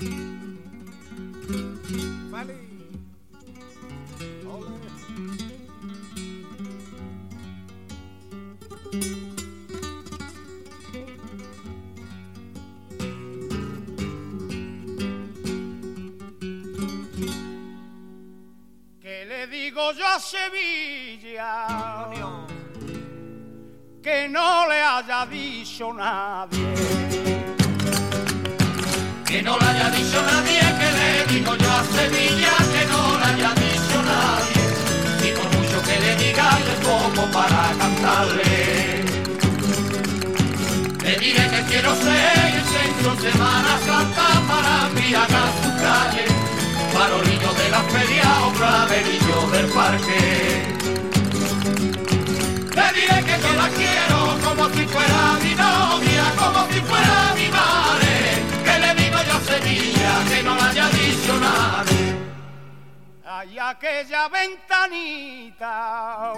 ¿Qué le digo yo a Sevilla? Que no le haya dicho nadie. Que no le haya dicho nadie, que le digo yo a Sevilla, que no le haya dicho nadie. Y por mucho que le diga, es poco para cantarle. Le diré que quiero ser el centro Semana Santa para embriagar su calle, farolillo de la feria o claverillo del parque. Hay aquella ventanita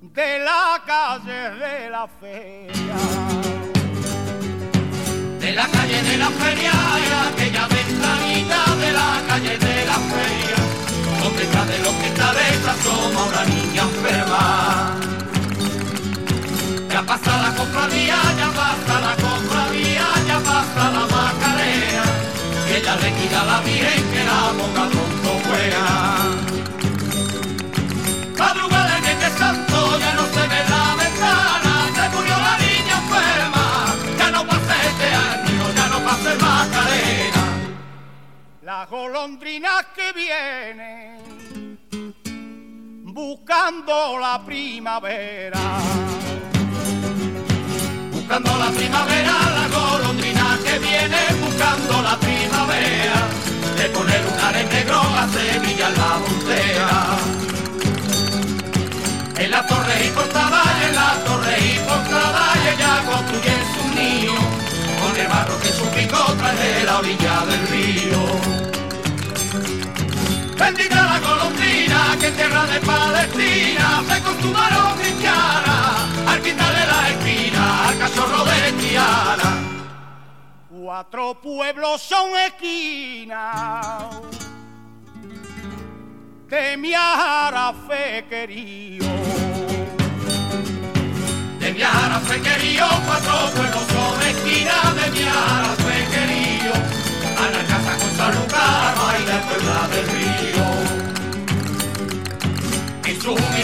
de la calle de la feria. De la calle de la feria, era aquella ventanita de la calle de la feria, donde está de los cristales asoma una niña enferma. Ya pasa la compradía, ya pasa la compradía, ya pasa la macarena, que ella le quita la virgen que la boca Las golondrinas que vienen buscando la primavera. Buscando la primavera, la golondrina que viene buscando la primavera, de poner lunar en negro a Sevilla en la frontera. En la torre y portada, en la torre y portada, ella construye su nido, con el barro que su pico trae de la orilla del Bendita la golondrina que en tierra de Palestina se acostumaron cristiana al quitarle la espina al cachorro de Tiana. Cuatro pueblos son esquinas de mi arafe querido. De mi arafe querido, cuatro pueblos son esquinas En su humilde